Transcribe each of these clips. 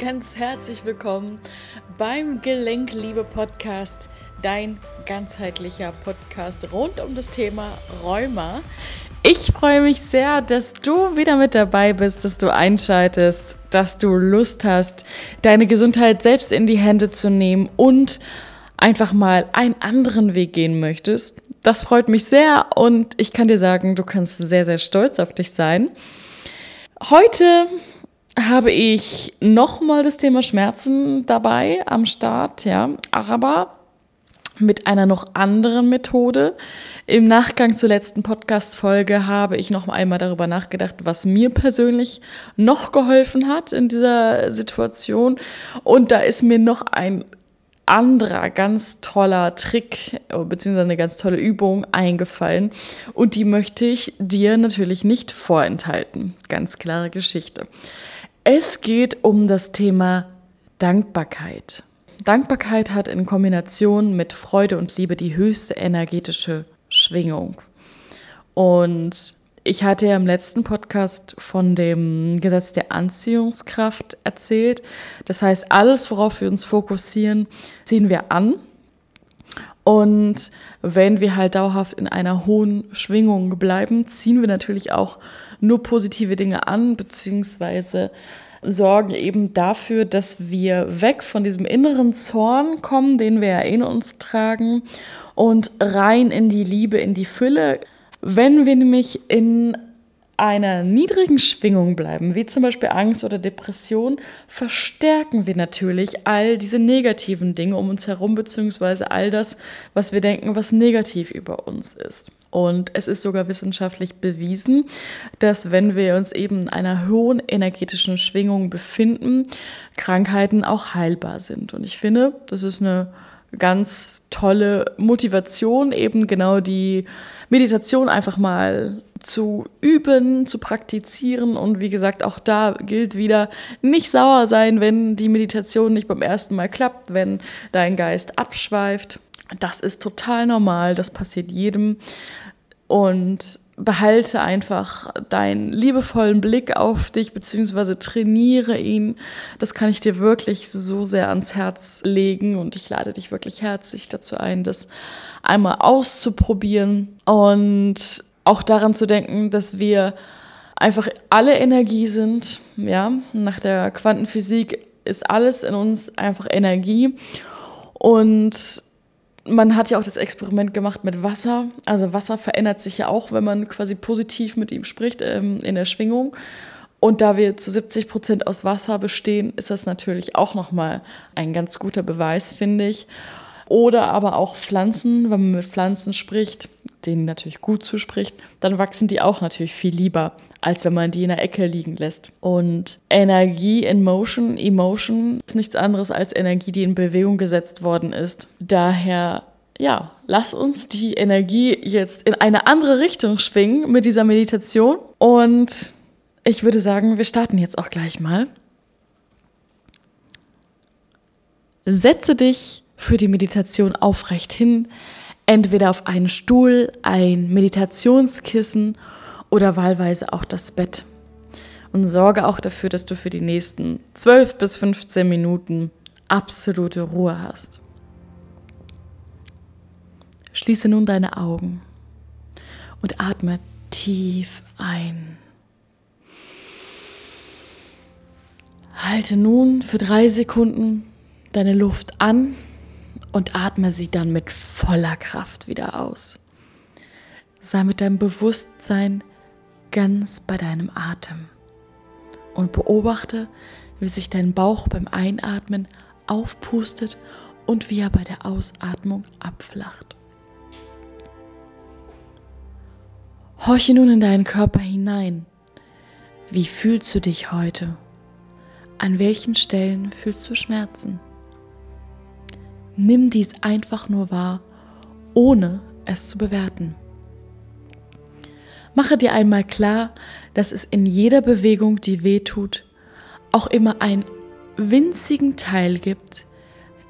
ganz herzlich willkommen beim Gelenkliebe Podcast, dein ganzheitlicher Podcast rund um das Thema Rheuma. Ich freue mich sehr, dass du wieder mit dabei bist, dass du einschaltest, dass du Lust hast, deine Gesundheit selbst in die Hände zu nehmen und einfach mal einen anderen Weg gehen möchtest. Das freut mich sehr und ich kann dir sagen, du kannst sehr, sehr stolz auf dich sein. Heute habe ich nochmal das Thema Schmerzen dabei am Start, ja, aber mit einer noch anderen Methode. Im Nachgang zur letzten Podcast-Folge habe ich noch einmal darüber nachgedacht, was mir persönlich noch geholfen hat in dieser Situation. Und da ist mir noch ein anderer ganz toller Trick beziehungsweise eine ganz tolle Übung eingefallen und die möchte ich dir natürlich nicht vorenthalten. Ganz klare Geschichte. Es geht um das Thema Dankbarkeit. Dankbarkeit hat in Kombination mit Freude und Liebe die höchste energetische Schwingung. Und ich hatte ja im letzten Podcast von dem Gesetz der Anziehungskraft erzählt. Das heißt, alles, worauf wir uns fokussieren, ziehen wir an. Und wenn wir halt dauerhaft in einer hohen Schwingung bleiben, ziehen wir natürlich auch nur positive Dinge an, beziehungsweise sorgen eben dafür, dass wir weg von diesem inneren Zorn kommen, den wir ja in uns tragen, und rein in die Liebe, in die Fülle. Wenn wir nämlich in einer niedrigen Schwingung bleiben, wie zum Beispiel Angst oder Depression, verstärken wir natürlich all diese negativen Dinge um uns herum, beziehungsweise all das, was wir denken, was negativ über uns ist. Und es ist sogar wissenschaftlich bewiesen, dass wenn wir uns eben in einer hohen energetischen Schwingung befinden, Krankheiten auch heilbar sind. Und ich finde, das ist eine ganz tolle Motivation, eben genau die Meditation einfach mal zu üben, zu praktizieren. Und wie gesagt, auch da gilt wieder, nicht sauer sein, wenn die Meditation nicht beim ersten Mal klappt, wenn dein Geist abschweift. Das ist total normal, das passiert jedem. Und behalte einfach deinen liebevollen Blick auf dich, beziehungsweise trainiere ihn. Das kann ich dir wirklich so sehr ans Herz legen und ich lade dich wirklich herzlich dazu ein, das einmal auszuprobieren und auch daran zu denken, dass wir einfach alle Energie sind. Ja, nach der Quantenphysik ist alles in uns einfach Energie und man hat ja auch das Experiment gemacht mit Wasser. Also Wasser verändert sich ja auch, wenn man quasi positiv mit ihm spricht ähm, in der Schwingung. Und da wir zu 70 Prozent aus Wasser bestehen, ist das natürlich auch nochmal ein ganz guter Beweis, finde ich. Oder aber auch Pflanzen, wenn man mit Pflanzen spricht, denen natürlich gut zuspricht, dann wachsen die auch natürlich viel lieber, als wenn man die in der Ecke liegen lässt. Und Energie in Motion, Emotion ist nichts anderes als Energie, die in Bewegung gesetzt worden ist. Daher ja, lass uns die Energie jetzt in eine andere Richtung schwingen mit dieser Meditation. Und ich würde sagen, wir starten jetzt auch gleich mal. Setze dich für die Meditation aufrecht hin, entweder auf einen Stuhl, ein Meditationskissen oder wahlweise auch das Bett. Und sorge auch dafür, dass du für die nächsten 12 bis 15 Minuten absolute Ruhe hast. Schließe nun deine Augen und atme tief ein. Halte nun für drei Sekunden deine Luft an und atme sie dann mit voller Kraft wieder aus. Sei mit deinem Bewusstsein ganz bei deinem Atem und beobachte, wie sich dein Bauch beim Einatmen aufpustet und wie er bei der Ausatmung abflacht. Horche nun in deinen Körper hinein. Wie fühlst du dich heute? An welchen Stellen fühlst du Schmerzen? Nimm dies einfach nur wahr, ohne es zu bewerten. Mache dir einmal klar, dass es in jeder Bewegung, die weh tut, auch immer einen winzigen Teil gibt,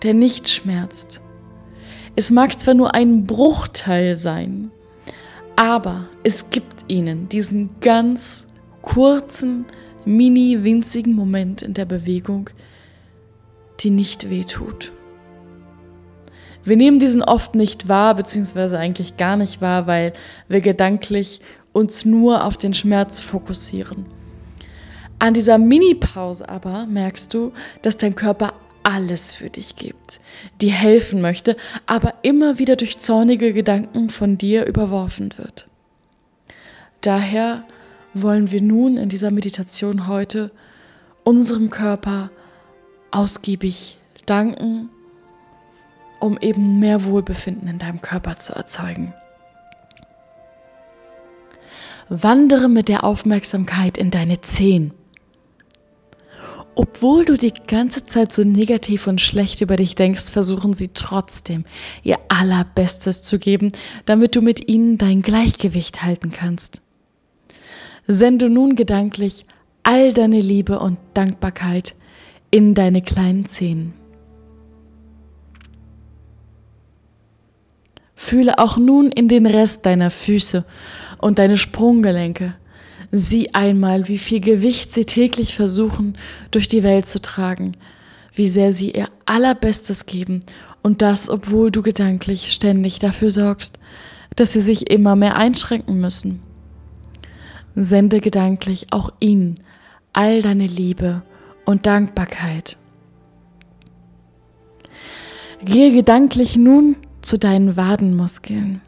der nicht schmerzt. Es mag zwar nur ein Bruchteil sein, aber es gibt ihnen diesen ganz kurzen, mini winzigen Moment in der Bewegung, die nicht wehtut. Wir nehmen diesen oft nicht wahr, beziehungsweise eigentlich gar nicht wahr, weil wir gedanklich uns nur auf den Schmerz fokussieren. An dieser Mini-Pause aber merkst du, dass dein Körper alles für dich gibt, dir helfen möchte, aber immer wieder durch zornige Gedanken von dir überworfen wird. Daher wollen wir nun in dieser Meditation heute unserem Körper ausgiebig danken, um eben mehr Wohlbefinden in deinem Körper zu erzeugen. Wandere mit der Aufmerksamkeit in deine Zehen. Obwohl du die ganze Zeit so negativ und schlecht über dich denkst, versuchen sie trotzdem ihr allerbestes zu geben, damit du mit ihnen dein Gleichgewicht halten kannst. Sende nun gedanklich all deine Liebe und Dankbarkeit in deine kleinen Zehen. Fühle auch nun in den Rest deiner Füße und deine Sprunggelenke. Sieh einmal, wie viel Gewicht sie täglich versuchen, durch die Welt zu tragen, wie sehr sie ihr allerbestes geben und das, obwohl du gedanklich ständig dafür sorgst, dass sie sich immer mehr einschränken müssen. Sende gedanklich auch ihnen all deine Liebe und Dankbarkeit. Gehe gedanklich nun zu deinen Wadenmuskeln.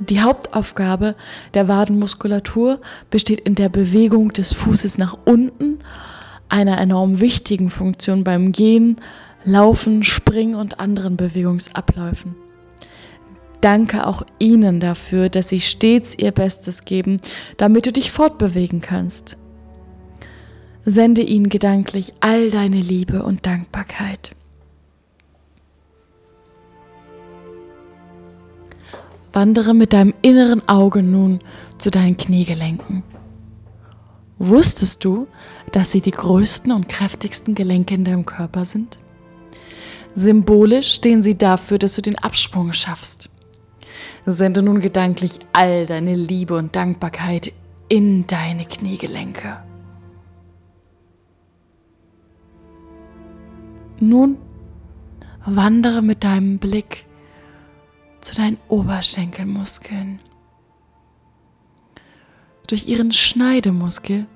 Die Hauptaufgabe der Wadenmuskulatur besteht in der Bewegung des Fußes nach unten, einer enorm wichtigen Funktion beim Gehen, Laufen, Springen und anderen Bewegungsabläufen. Danke auch ihnen dafür, dass sie stets ihr Bestes geben, damit du dich fortbewegen kannst. Sende ihnen gedanklich all deine Liebe und Dankbarkeit. Wandere mit deinem inneren Auge nun zu deinen Kniegelenken. Wusstest du, dass sie die größten und kräftigsten Gelenke in deinem Körper sind? Symbolisch stehen sie dafür, dass du den Absprung schaffst. Sende nun gedanklich all deine Liebe und Dankbarkeit in deine Kniegelenke. Nun wandere mit deinem Blick zu deinen Oberschenkelmuskeln. Durch ihren Schneidemuskel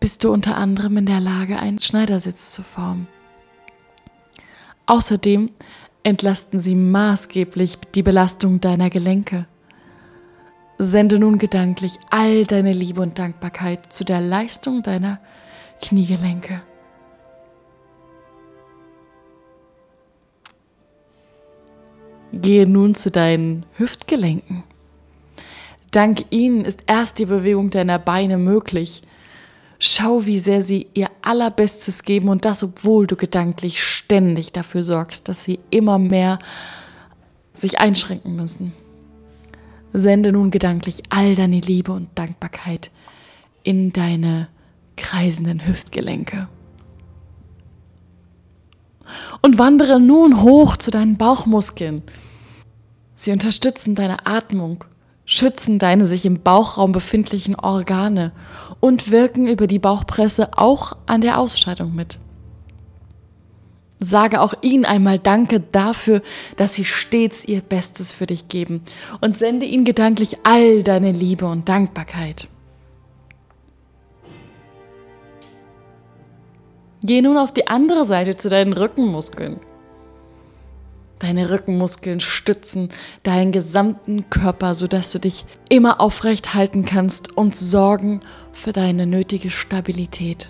bist du unter anderem in der Lage, einen Schneidersitz zu formen. Außerdem entlasten sie maßgeblich die Belastung deiner Gelenke. Sende nun gedanklich all deine Liebe und Dankbarkeit zu der Leistung deiner Kniegelenke. Gehe nun zu deinen Hüftgelenken. Dank ihnen ist erst die Bewegung deiner Beine möglich. Schau, wie sehr sie ihr allerbestes geben und das, obwohl du gedanklich ständig dafür sorgst, dass sie immer mehr sich einschränken müssen. Sende nun gedanklich all deine Liebe und Dankbarkeit in deine kreisenden Hüftgelenke. Und wandere nun hoch zu deinen Bauchmuskeln. Sie unterstützen deine Atmung, schützen deine sich im Bauchraum befindlichen Organe und wirken über die Bauchpresse auch an der Ausscheidung mit. Sage auch ihnen einmal Danke dafür, dass sie stets ihr Bestes für dich geben und sende ihnen gedanklich all deine Liebe und Dankbarkeit. Geh nun auf die andere Seite zu deinen Rückenmuskeln. Deine Rückenmuskeln stützen deinen gesamten Körper, sodass du dich immer aufrecht halten kannst und sorgen für deine nötige Stabilität.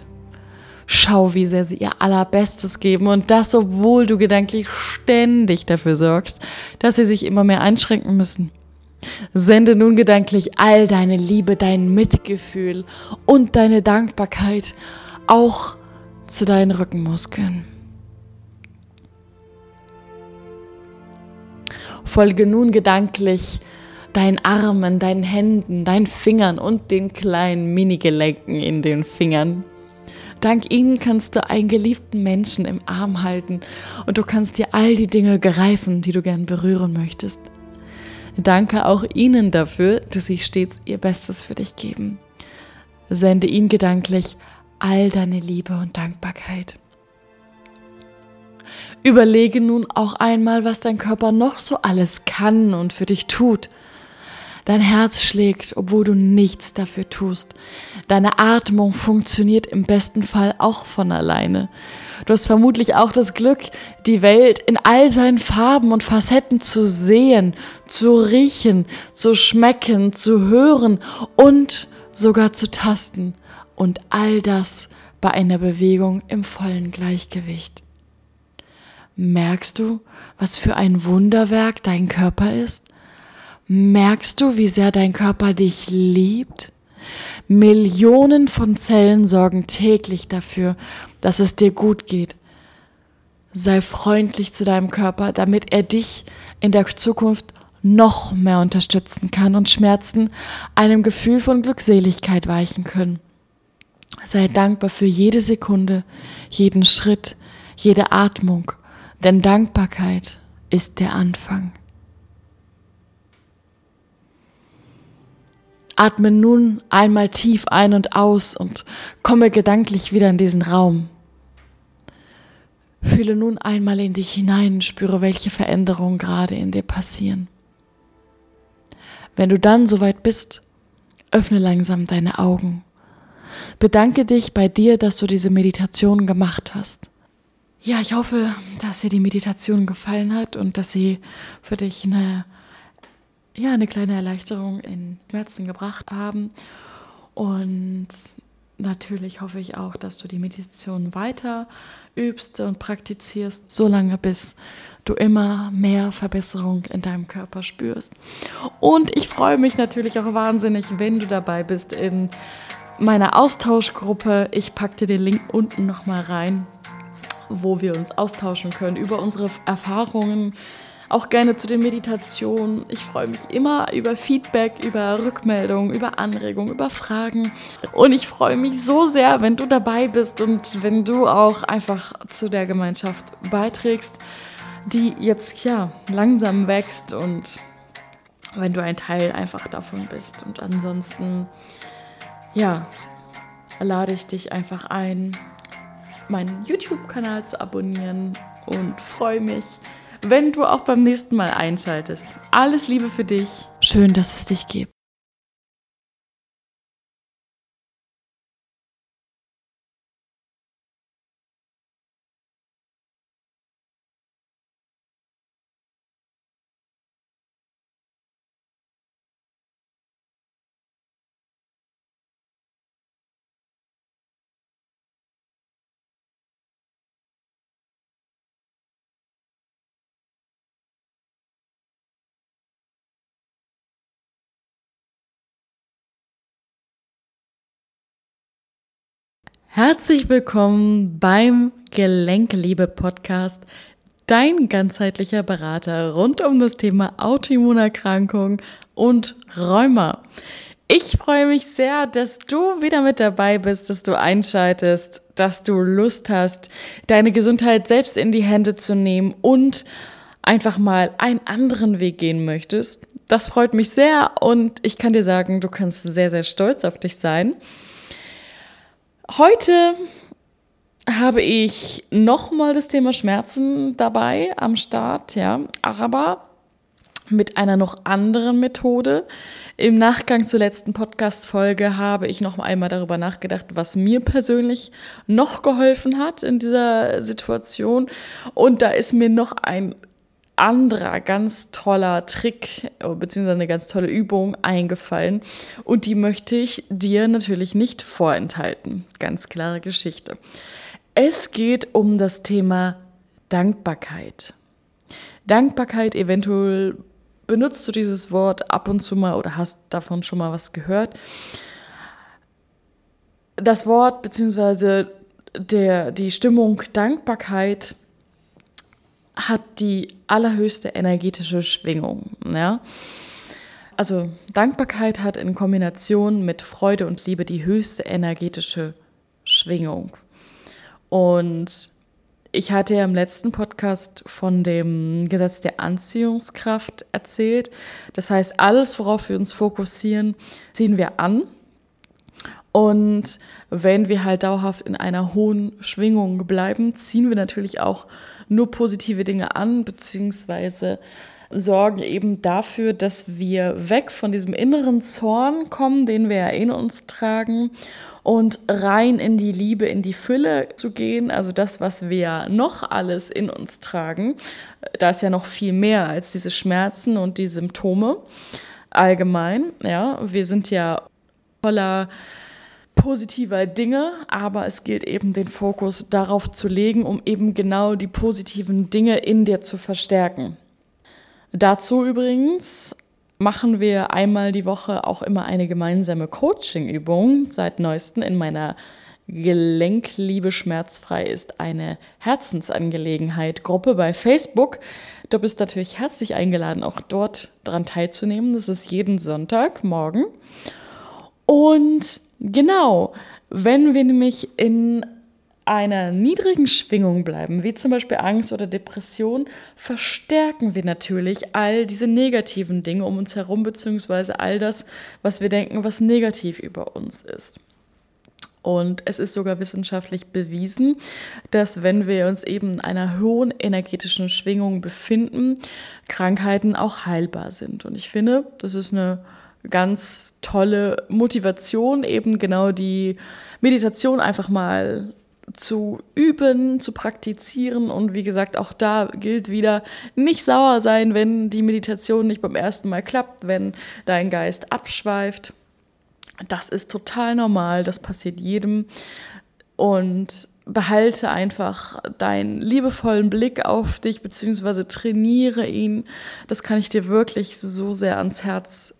Schau, wie sehr sie ihr allerbestes geben und das, obwohl du gedanklich ständig dafür sorgst, dass sie sich immer mehr einschränken müssen. Sende nun gedanklich all deine Liebe, dein Mitgefühl und deine Dankbarkeit auch zu deinen Rückenmuskeln. Folge nun gedanklich deinen Armen, deinen Händen, deinen Fingern und den kleinen Minigelenken in den Fingern. Dank ihnen kannst du einen geliebten Menschen im Arm halten und du kannst dir all die Dinge greifen, die du gern berühren möchtest. Danke auch ihnen dafür, dass sie stets ihr Bestes für dich geben. Sende ihnen gedanklich all deine Liebe und Dankbarkeit. Überlege nun auch einmal, was dein Körper noch so alles kann und für dich tut. Dein Herz schlägt, obwohl du nichts dafür tust. Deine Atmung funktioniert im besten Fall auch von alleine. Du hast vermutlich auch das Glück, die Welt in all seinen Farben und Facetten zu sehen, zu riechen, zu schmecken, zu hören und sogar zu tasten. Und all das bei einer Bewegung im vollen Gleichgewicht. Merkst du, was für ein Wunderwerk dein Körper ist? Merkst du, wie sehr dein Körper dich liebt? Millionen von Zellen sorgen täglich dafür, dass es dir gut geht. Sei freundlich zu deinem Körper, damit er dich in der Zukunft noch mehr unterstützen kann und Schmerzen einem Gefühl von Glückseligkeit weichen können. Sei dankbar für jede Sekunde, jeden Schritt, jede Atmung, denn Dankbarkeit ist der Anfang. Atme nun einmal tief ein und aus und komme gedanklich wieder in diesen Raum. Fühle nun einmal in dich hinein, spüre, welche Veränderungen gerade in dir passieren. Wenn du dann soweit bist, öffne langsam deine Augen. Bedanke dich bei dir, dass du diese Meditation gemacht hast. Ja, ich hoffe, dass dir die Meditation gefallen hat und dass sie für dich eine ja, eine kleine Erleichterung in Schmerzen gebracht haben. Und natürlich hoffe ich auch, dass du die Meditation weiter übst und praktizierst, solange bis du immer mehr Verbesserung in deinem Körper spürst. Und ich freue mich natürlich auch wahnsinnig, wenn du dabei bist in meiner Austauschgruppe. Ich packe dir den Link unten nochmal rein, wo wir uns austauschen können über unsere Erfahrungen auch gerne zu den Meditationen. Ich freue mich immer über Feedback, über Rückmeldungen, über Anregungen, über Fragen. Und ich freue mich so sehr, wenn du dabei bist und wenn du auch einfach zu der Gemeinschaft beiträgst, die jetzt ja langsam wächst und wenn du ein Teil einfach davon bist. Und ansonsten, ja, lade ich dich einfach ein, meinen YouTube-Kanal zu abonnieren und freue mich, wenn du auch beim nächsten Mal einschaltest. Alles Liebe für dich. Schön, dass es dich gibt. Herzlich willkommen beim Gelenkliebe Podcast, dein ganzheitlicher Berater rund um das Thema Autoimmunerkrankung und Rheuma. Ich freue mich sehr, dass du wieder mit dabei bist, dass du einschaltest, dass du Lust hast, deine Gesundheit selbst in die Hände zu nehmen und einfach mal einen anderen Weg gehen möchtest. Das freut mich sehr und ich kann dir sagen, du kannst sehr, sehr stolz auf dich sein. Heute habe ich nochmal das Thema Schmerzen dabei am Start, ja, aber mit einer noch anderen Methode. Im Nachgang zur letzten Podcast-Folge habe ich noch einmal darüber nachgedacht, was mir persönlich noch geholfen hat in dieser Situation. Und da ist mir noch ein anderer ganz toller Trick beziehungsweise eine ganz tolle Übung eingefallen und die möchte ich dir natürlich nicht vorenthalten. Ganz klare Geschichte. Es geht um das Thema Dankbarkeit. Dankbarkeit, eventuell benutzt du dieses Wort ab und zu mal oder hast davon schon mal was gehört. Das Wort beziehungsweise der, die Stimmung Dankbarkeit hat die allerhöchste energetische Schwingung. Ja? Also Dankbarkeit hat in Kombination mit Freude und Liebe die höchste energetische Schwingung. Und ich hatte ja im letzten Podcast von dem Gesetz der Anziehungskraft erzählt. Das heißt, alles, worauf wir uns fokussieren, ziehen wir an. Und wenn wir halt dauerhaft in einer hohen Schwingung bleiben, ziehen wir natürlich auch nur positive Dinge an, beziehungsweise sorgen eben dafür, dass wir weg von diesem inneren Zorn kommen, den wir ja in uns tragen und rein in die Liebe, in die Fülle zu gehen, also das, was wir noch alles in uns tragen. Da ist ja noch viel mehr als diese Schmerzen und die Symptome allgemein. Ja, wir sind ja voller positiver Dinge, aber es gilt eben den Fokus darauf zu legen, um eben genau die positiven Dinge in dir zu verstärken. Dazu übrigens machen wir einmal die Woche auch immer eine gemeinsame Coaching-Übung. Seit neuestem in meiner Gelenkliebe schmerzfrei ist eine Herzensangelegenheit Gruppe bei Facebook. Du bist natürlich herzlich eingeladen, auch dort daran teilzunehmen. Das ist jeden Sonntag morgen. Und genau, wenn wir nämlich in einer niedrigen Schwingung bleiben, wie zum Beispiel Angst oder Depression, verstärken wir natürlich all diese negativen Dinge um uns herum, beziehungsweise all das, was wir denken, was negativ über uns ist. Und es ist sogar wissenschaftlich bewiesen, dass wenn wir uns eben in einer hohen energetischen Schwingung befinden, Krankheiten auch heilbar sind. Und ich finde, das ist eine ganz tolle Motivation, eben genau die Meditation einfach mal zu üben, zu praktizieren. Und wie gesagt, auch da gilt wieder, nicht sauer sein, wenn die Meditation nicht beim ersten Mal klappt, wenn dein Geist abschweift. Das ist total normal, das passiert jedem. Und behalte einfach deinen liebevollen Blick auf dich, beziehungsweise trainiere ihn. Das kann ich dir wirklich so sehr ans Herz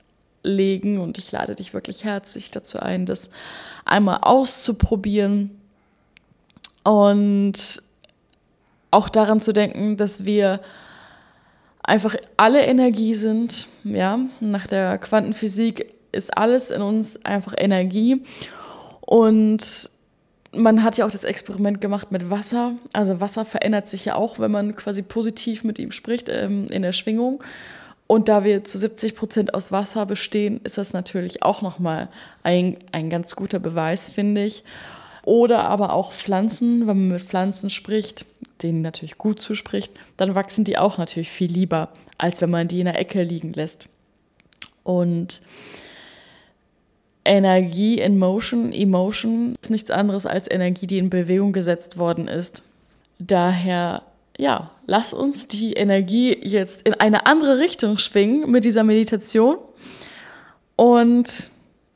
legen und ich lade dich wirklich herzlich dazu ein, das einmal auszuprobieren und auch daran zu denken, dass wir einfach alle Energie sind. Ja, nach der Quantenphysik ist alles in uns einfach Energie. Und man hat ja auch das Experiment gemacht mit Wasser. Also Wasser verändert sich ja auch, wenn man quasi positiv mit ihm spricht ähm, in der Schwingung. Und da wir zu 70 Prozent aus Wasser bestehen, ist das natürlich auch nochmal ein, ein ganz guter Beweis, finde ich. Oder aber auch Pflanzen, wenn man mit Pflanzen spricht, denen natürlich gut zuspricht, dann wachsen die auch natürlich viel lieber, als wenn man die in der Ecke liegen lässt. Und Energie in Motion, Emotion ist nichts anderes als Energie, die in Bewegung gesetzt worden ist. Daher, ja, lass uns die Energie jetzt in eine andere Richtung schwingen mit dieser Meditation. Und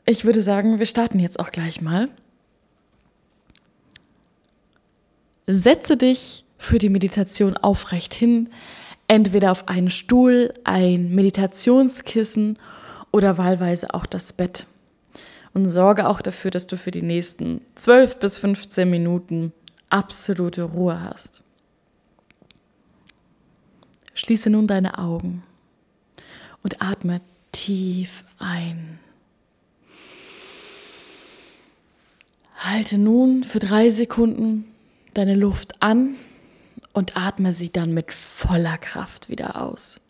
ich würde sagen, wir starten jetzt auch gleich mal. Setze dich für die Meditation aufrecht hin, entweder auf einen Stuhl, ein Meditationskissen oder wahlweise auch das Bett. Und sorge auch dafür, dass du für die nächsten 12 bis 15 Minuten absolute Ruhe hast. Schließe nun deine Augen und atme tief ein. Halte nun für drei Sekunden deine Luft an und atme sie dann mit voller Kraft wieder aus.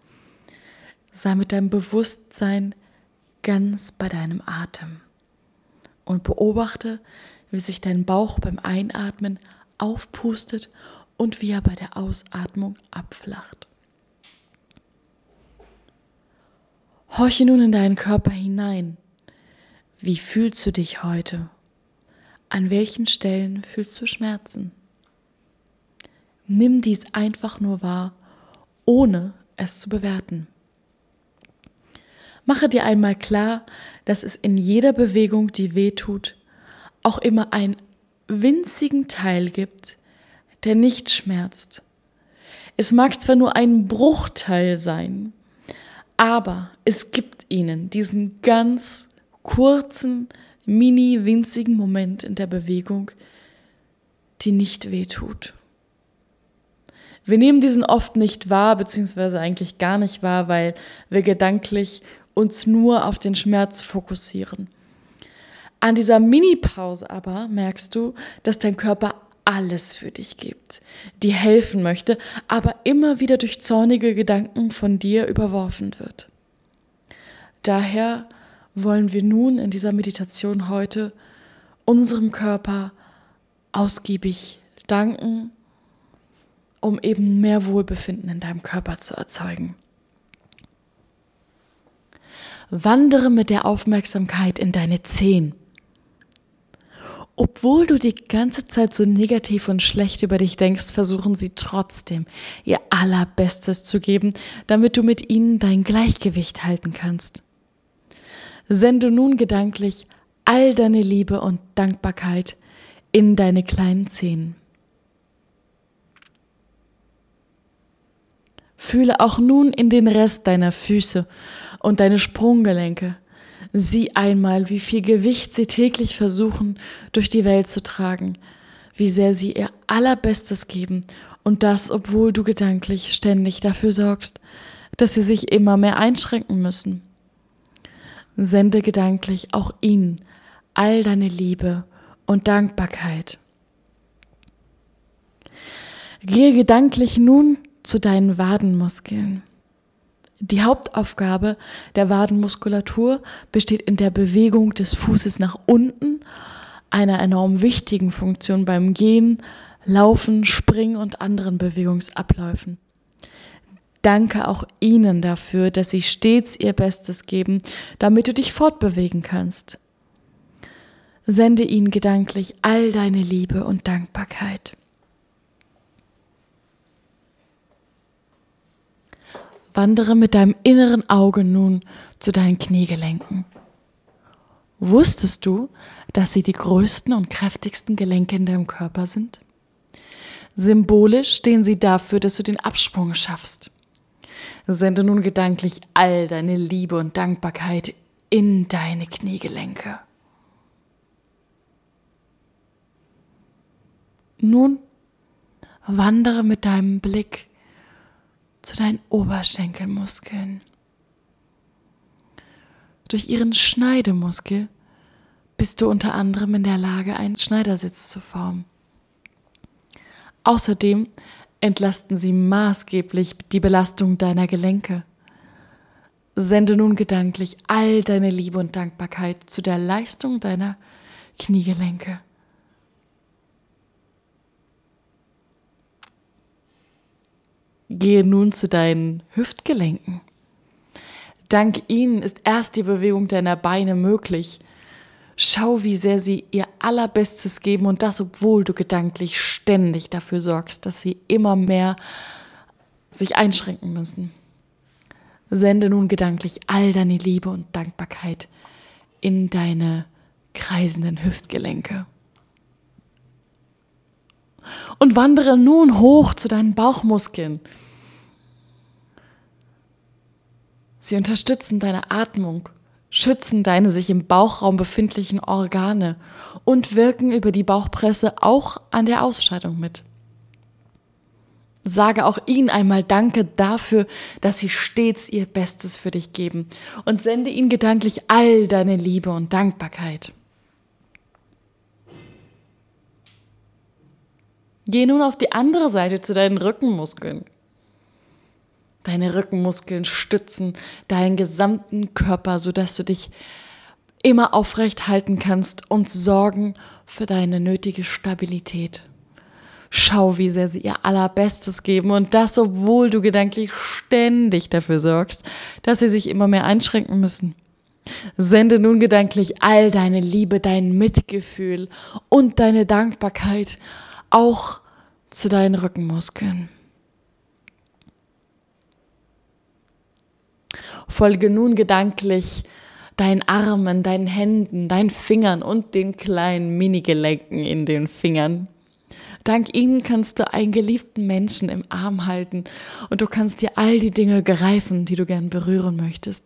Sei mit deinem Bewusstsein ganz bei deinem Atem und beobachte, wie sich dein Bauch beim Einatmen aufpustet und wie er bei der Ausatmung abflacht. Horche nun in deinen Körper hinein. Wie fühlst du dich heute? An welchen Stellen fühlst du Schmerzen? Nimm dies einfach nur wahr, ohne es zu bewerten. Mache dir einmal klar, dass es in jeder Bewegung, die weh tut, auch immer einen winzigen Teil gibt, der nicht schmerzt. Es mag zwar nur ein Bruchteil sein, aber es gibt ihnen diesen ganz kurzen, mini winzigen Moment in der Bewegung, die nicht weh tut. Wir nehmen diesen oft nicht wahr, beziehungsweise eigentlich gar nicht wahr, weil wir gedanklich uns nur auf den Schmerz fokussieren. An dieser Mini-Pause aber merkst du, dass dein Körper alles für dich gibt, dir helfen möchte, aber immer wieder durch zornige Gedanken von dir überworfen wird. Daher wollen wir nun in dieser Meditation heute unserem Körper ausgiebig danken um eben mehr Wohlbefinden in deinem Körper zu erzeugen. Wandere mit der Aufmerksamkeit in deine Zehen. Obwohl du die ganze Zeit so negativ und schlecht über dich denkst, versuchen sie trotzdem ihr allerbestes zu geben, damit du mit ihnen dein Gleichgewicht halten kannst. Sende nun gedanklich all deine Liebe und Dankbarkeit in deine kleinen Zehen. Fühle auch nun in den Rest deiner Füße und deine Sprunggelenke. Sieh einmal, wie viel Gewicht sie täglich versuchen, durch die Welt zu tragen, wie sehr sie ihr allerbestes geben und das, obwohl du gedanklich ständig dafür sorgst, dass sie sich immer mehr einschränken müssen. Sende gedanklich auch ihnen all deine Liebe und Dankbarkeit. Gehe gedanklich nun zu deinen Wadenmuskeln. Die Hauptaufgabe der Wadenmuskulatur besteht in der Bewegung des Fußes nach unten, einer enorm wichtigen Funktion beim Gehen, Laufen, Springen und anderen Bewegungsabläufen. Danke auch Ihnen dafür, dass Sie stets Ihr Bestes geben, damit du dich fortbewegen kannst. Sende ihnen gedanklich all deine Liebe und Dankbarkeit. Wandere mit deinem inneren Auge nun zu deinen Kniegelenken. Wusstest du, dass sie die größten und kräftigsten Gelenke in deinem Körper sind? Symbolisch stehen sie dafür, dass du den Absprung schaffst. Sende nun gedanklich all deine Liebe und Dankbarkeit in deine Kniegelenke. Nun wandere mit deinem Blick zu deinen Oberschenkelmuskeln. Durch ihren Schneidemuskel bist du unter anderem in der Lage, einen Schneidersitz zu formen. Außerdem entlasten sie maßgeblich die Belastung deiner Gelenke. Sende nun gedanklich all deine Liebe und Dankbarkeit zu der Leistung deiner Kniegelenke. Gehe nun zu deinen Hüftgelenken. Dank ihnen ist erst die Bewegung deiner Beine möglich. Schau, wie sehr sie ihr allerbestes geben und das, obwohl du gedanklich ständig dafür sorgst, dass sie immer mehr sich einschränken müssen. Sende nun gedanklich all deine Liebe und Dankbarkeit in deine kreisenden Hüftgelenke und wandere nun hoch zu deinen Bauchmuskeln. Sie unterstützen deine Atmung, schützen deine sich im Bauchraum befindlichen Organe und wirken über die Bauchpresse auch an der Ausscheidung mit. Sage auch ihnen einmal Danke dafür, dass sie stets ihr Bestes für dich geben und sende ihnen gedanklich all deine Liebe und Dankbarkeit. Geh nun auf die andere Seite zu deinen Rückenmuskeln. Deine Rückenmuskeln stützen deinen gesamten Körper, sodass du dich immer aufrecht halten kannst und sorgen für deine nötige Stabilität. Schau, wie sehr sie ihr allerbestes geben und das, obwohl du gedanklich ständig dafür sorgst, dass sie sich immer mehr einschränken müssen. Sende nun gedanklich all deine Liebe, dein Mitgefühl und deine Dankbarkeit auch zu deinen Rückenmuskeln. Folge nun gedanklich deinen Armen, deinen Händen, deinen Fingern und den kleinen Minigelenken in den Fingern. Dank ihnen kannst du einen geliebten Menschen im Arm halten und du kannst dir all die Dinge greifen, die du gern berühren möchtest.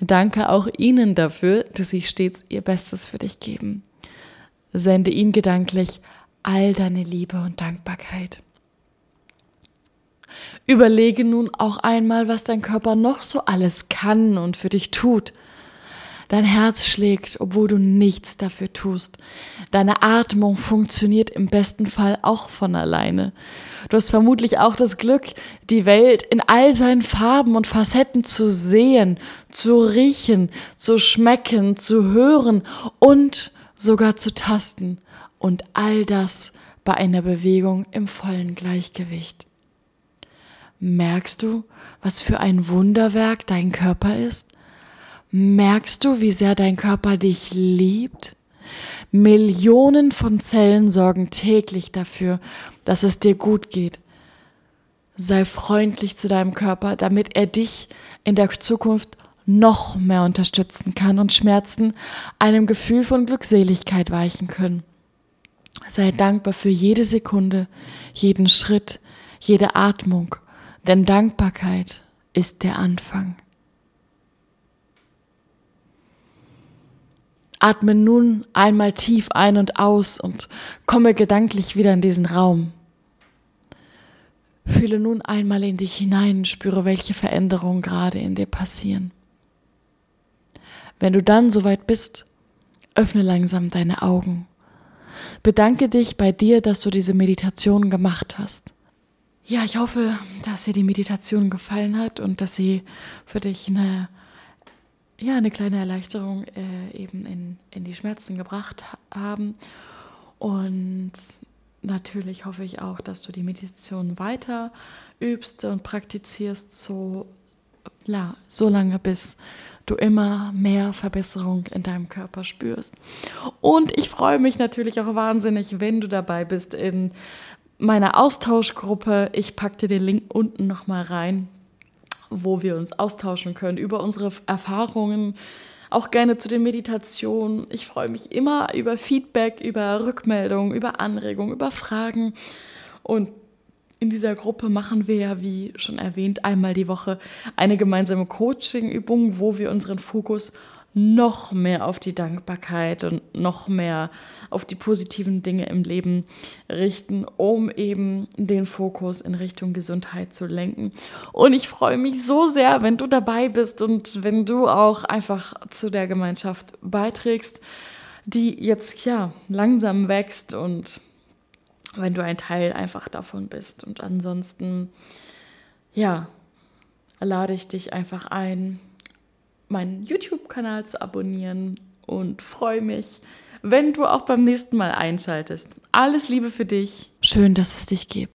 Danke auch ihnen dafür, dass sie stets ihr Bestes für dich geben. Sende ihnen gedanklich all deine Liebe und Dankbarkeit. Überlege nun auch einmal, was dein Körper noch so alles kann und für dich tut. Dein Herz schlägt, obwohl du nichts dafür tust. Deine Atmung funktioniert im besten Fall auch von alleine. Du hast vermutlich auch das Glück, die Welt in all seinen Farben und Facetten zu sehen, zu riechen, zu schmecken, zu hören und sogar zu tasten. Und all das bei einer Bewegung im vollen Gleichgewicht. Merkst du, was für ein Wunderwerk dein Körper ist? Merkst du, wie sehr dein Körper dich liebt? Millionen von Zellen sorgen täglich dafür, dass es dir gut geht. Sei freundlich zu deinem Körper, damit er dich in der Zukunft noch mehr unterstützen kann und Schmerzen einem Gefühl von Glückseligkeit weichen können. Sei dankbar für jede Sekunde, jeden Schritt, jede Atmung, denn Dankbarkeit ist der Anfang. Atme nun einmal tief ein und aus und komme gedanklich wieder in diesen Raum. Fühle nun einmal in dich hinein, spüre, welche Veränderungen gerade in dir passieren. Wenn du dann soweit bist, öffne langsam deine Augen. Bedanke dich bei dir, dass du diese Meditation gemacht hast. Ja, ich hoffe, dass dir die Meditation gefallen hat und dass sie für dich eine, ja, eine kleine Erleichterung äh, eben in, in die Schmerzen gebracht haben. Und natürlich hoffe ich auch, dass du die Meditation weiter übst und praktizierst, so, ja, so lange bis du immer mehr Verbesserung in deinem Körper spürst. Und ich freue mich natürlich auch wahnsinnig, wenn du dabei bist in meiner Austauschgruppe. Ich packe dir den Link unten nochmal rein, wo wir uns austauschen können über unsere Erfahrungen, auch gerne zu den Meditationen. Ich freue mich immer über Feedback, über Rückmeldungen, über Anregungen, über Fragen. Und in dieser Gruppe machen wir ja, wie schon erwähnt, einmal die Woche eine gemeinsame Coaching-Übung, wo wir unseren Fokus noch mehr auf die Dankbarkeit und noch mehr auf die positiven Dinge im Leben richten, um eben den Fokus in Richtung Gesundheit zu lenken. Und ich freue mich so sehr, wenn du dabei bist und wenn du auch einfach zu der Gemeinschaft beiträgst, die jetzt ja langsam wächst und wenn du ein Teil einfach davon bist. Und ansonsten, ja, lade ich dich einfach ein, meinen YouTube-Kanal zu abonnieren und freue mich, wenn du auch beim nächsten Mal einschaltest. Alles Liebe für dich. Schön, dass es dich gibt.